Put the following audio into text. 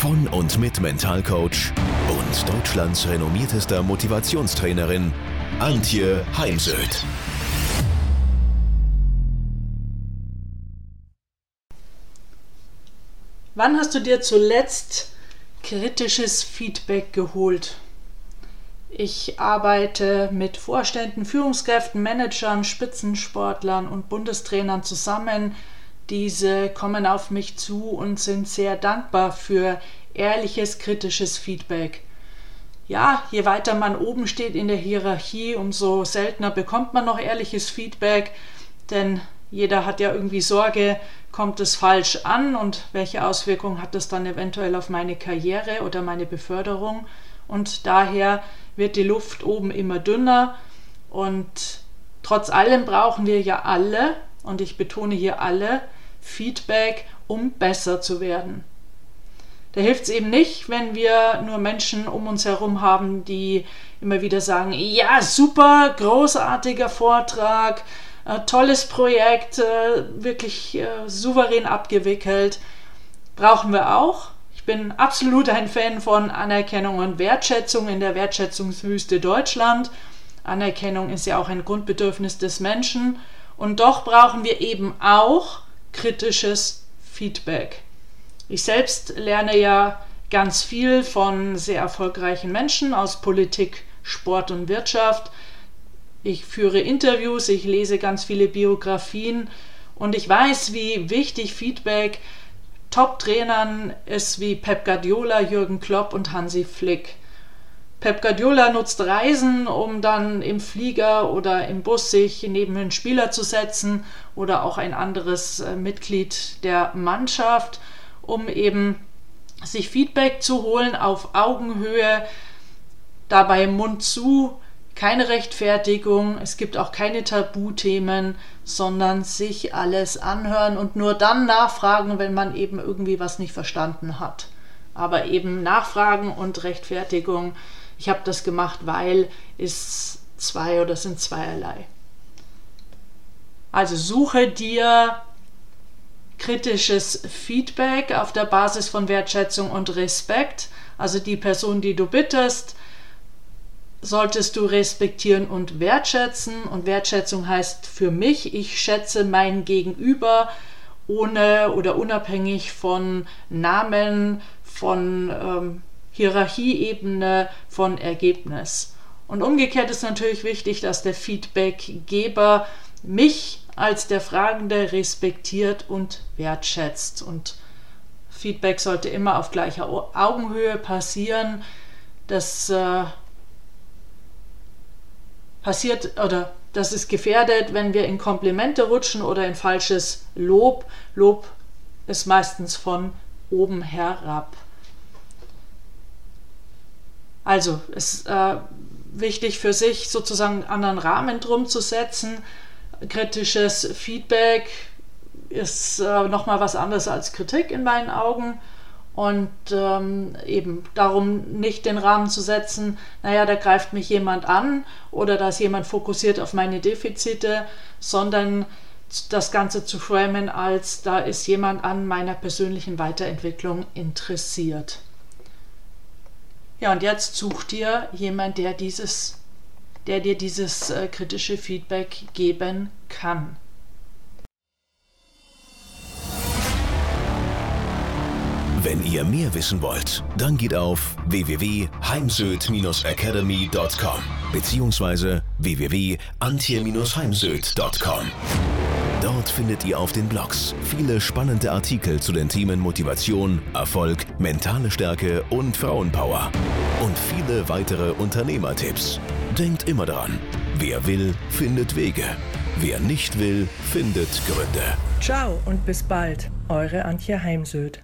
von und mit Mentalcoach und Deutschlands renommiertester Motivationstrainerin Antje Heimsöth. Wann hast du dir zuletzt kritisches Feedback geholt? Ich arbeite mit Vorständen, Führungskräften, Managern, Spitzensportlern und Bundestrainern zusammen. Diese kommen auf mich zu und sind sehr dankbar für ehrliches, kritisches Feedback. Ja, je weiter man oben steht in der Hierarchie, umso seltener bekommt man noch ehrliches Feedback, denn jeder hat ja irgendwie Sorge, kommt es falsch an und welche Auswirkungen hat das dann eventuell auf meine Karriere oder meine Beförderung. Und daher wird die Luft oben immer dünner und trotz allem brauchen wir ja alle, und ich betone hier alle, Feedback, um besser zu werden. Da hilft es eben nicht, wenn wir nur Menschen um uns herum haben, die immer wieder sagen, ja, super, großartiger Vortrag, äh, tolles Projekt, äh, wirklich äh, souverän abgewickelt. Brauchen wir auch. Ich bin absolut ein Fan von Anerkennung und Wertschätzung in der Wertschätzungswüste Deutschland. Anerkennung ist ja auch ein Grundbedürfnis des Menschen. Und doch brauchen wir eben auch kritisches Feedback. Ich selbst lerne ja ganz viel von sehr erfolgreichen Menschen aus Politik, Sport und Wirtschaft. Ich führe Interviews, ich lese ganz viele Biografien und ich weiß, wie wichtig Feedback Top-Trainern ist wie Pep Guardiola, Jürgen Klopp und Hansi Flick. Pep Guardiola nutzt Reisen, um dann im Flieger oder im Bus sich neben einen Spieler zu setzen oder auch ein anderes äh, Mitglied der Mannschaft um eben sich Feedback zu holen auf Augenhöhe, dabei Mund zu, keine Rechtfertigung, es gibt auch keine Tabuthemen, sondern sich alles anhören und nur dann nachfragen, wenn man eben irgendwie was nicht verstanden hat. Aber eben Nachfragen und Rechtfertigung, ich habe das gemacht, weil ist zwei oder sind zweierlei. Also suche dir kritisches Feedback auf der Basis von Wertschätzung und Respekt. Also die Person, die du bittest, solltest du respektieren und wertschätzen. Und Wertschätzung heißt für mich, ich schätze mein Gegenüber ohne oder unabhängig von Namen, von ähm, Hierarchieebene, von Ergebnis. Und umgekehrt ist natürlich wichtig, dass der Feedbackgeber mich als der Fragende respektiert und wertschätzt. Und Feedback sollte immer auf gleicher Augenhöhe passieren. Das äh, passiert oder das ist gefährdet, wenn wir in Komplimente rutschen oder in falsches Lob. Lob ist meistens von oben herab. Also ist äh, wichtig für sich sozusagen einen anderen Rahmen drum zu setzen, kritisches Feedback ist äh, nochmal was anderes als Kritik in meinen Augen. Und ähm, eben darum nicht den Rahmen zu setzen, naja, da greift mich jemand an oder da ist jemand fokussiert auf meine Defizite, sondern das Ganze zu framen als da ist jemand an meiner persönlichen Weiterentwicklung interessiert. Ja, und jetzt such dir jemand, der dieses der dir dieses äh, kritische Feedback geben kann. Wenn ihr mehr wissen wollt, dann geht auf www.heimsöd-academy.com bzw. www.antje-heimsöd.com. Dort findet ihr auf den Blogs viele spannende Artikel zu den Themen Motivation, Erfolg, mentale Stärke und Frauenpower und viele weitere Unternehmertipps. Denkt immer daran, wer will, findet Wege. Wer nicht will, findet Gründe. Ciao und bis bald, eure Antje Heimsöd.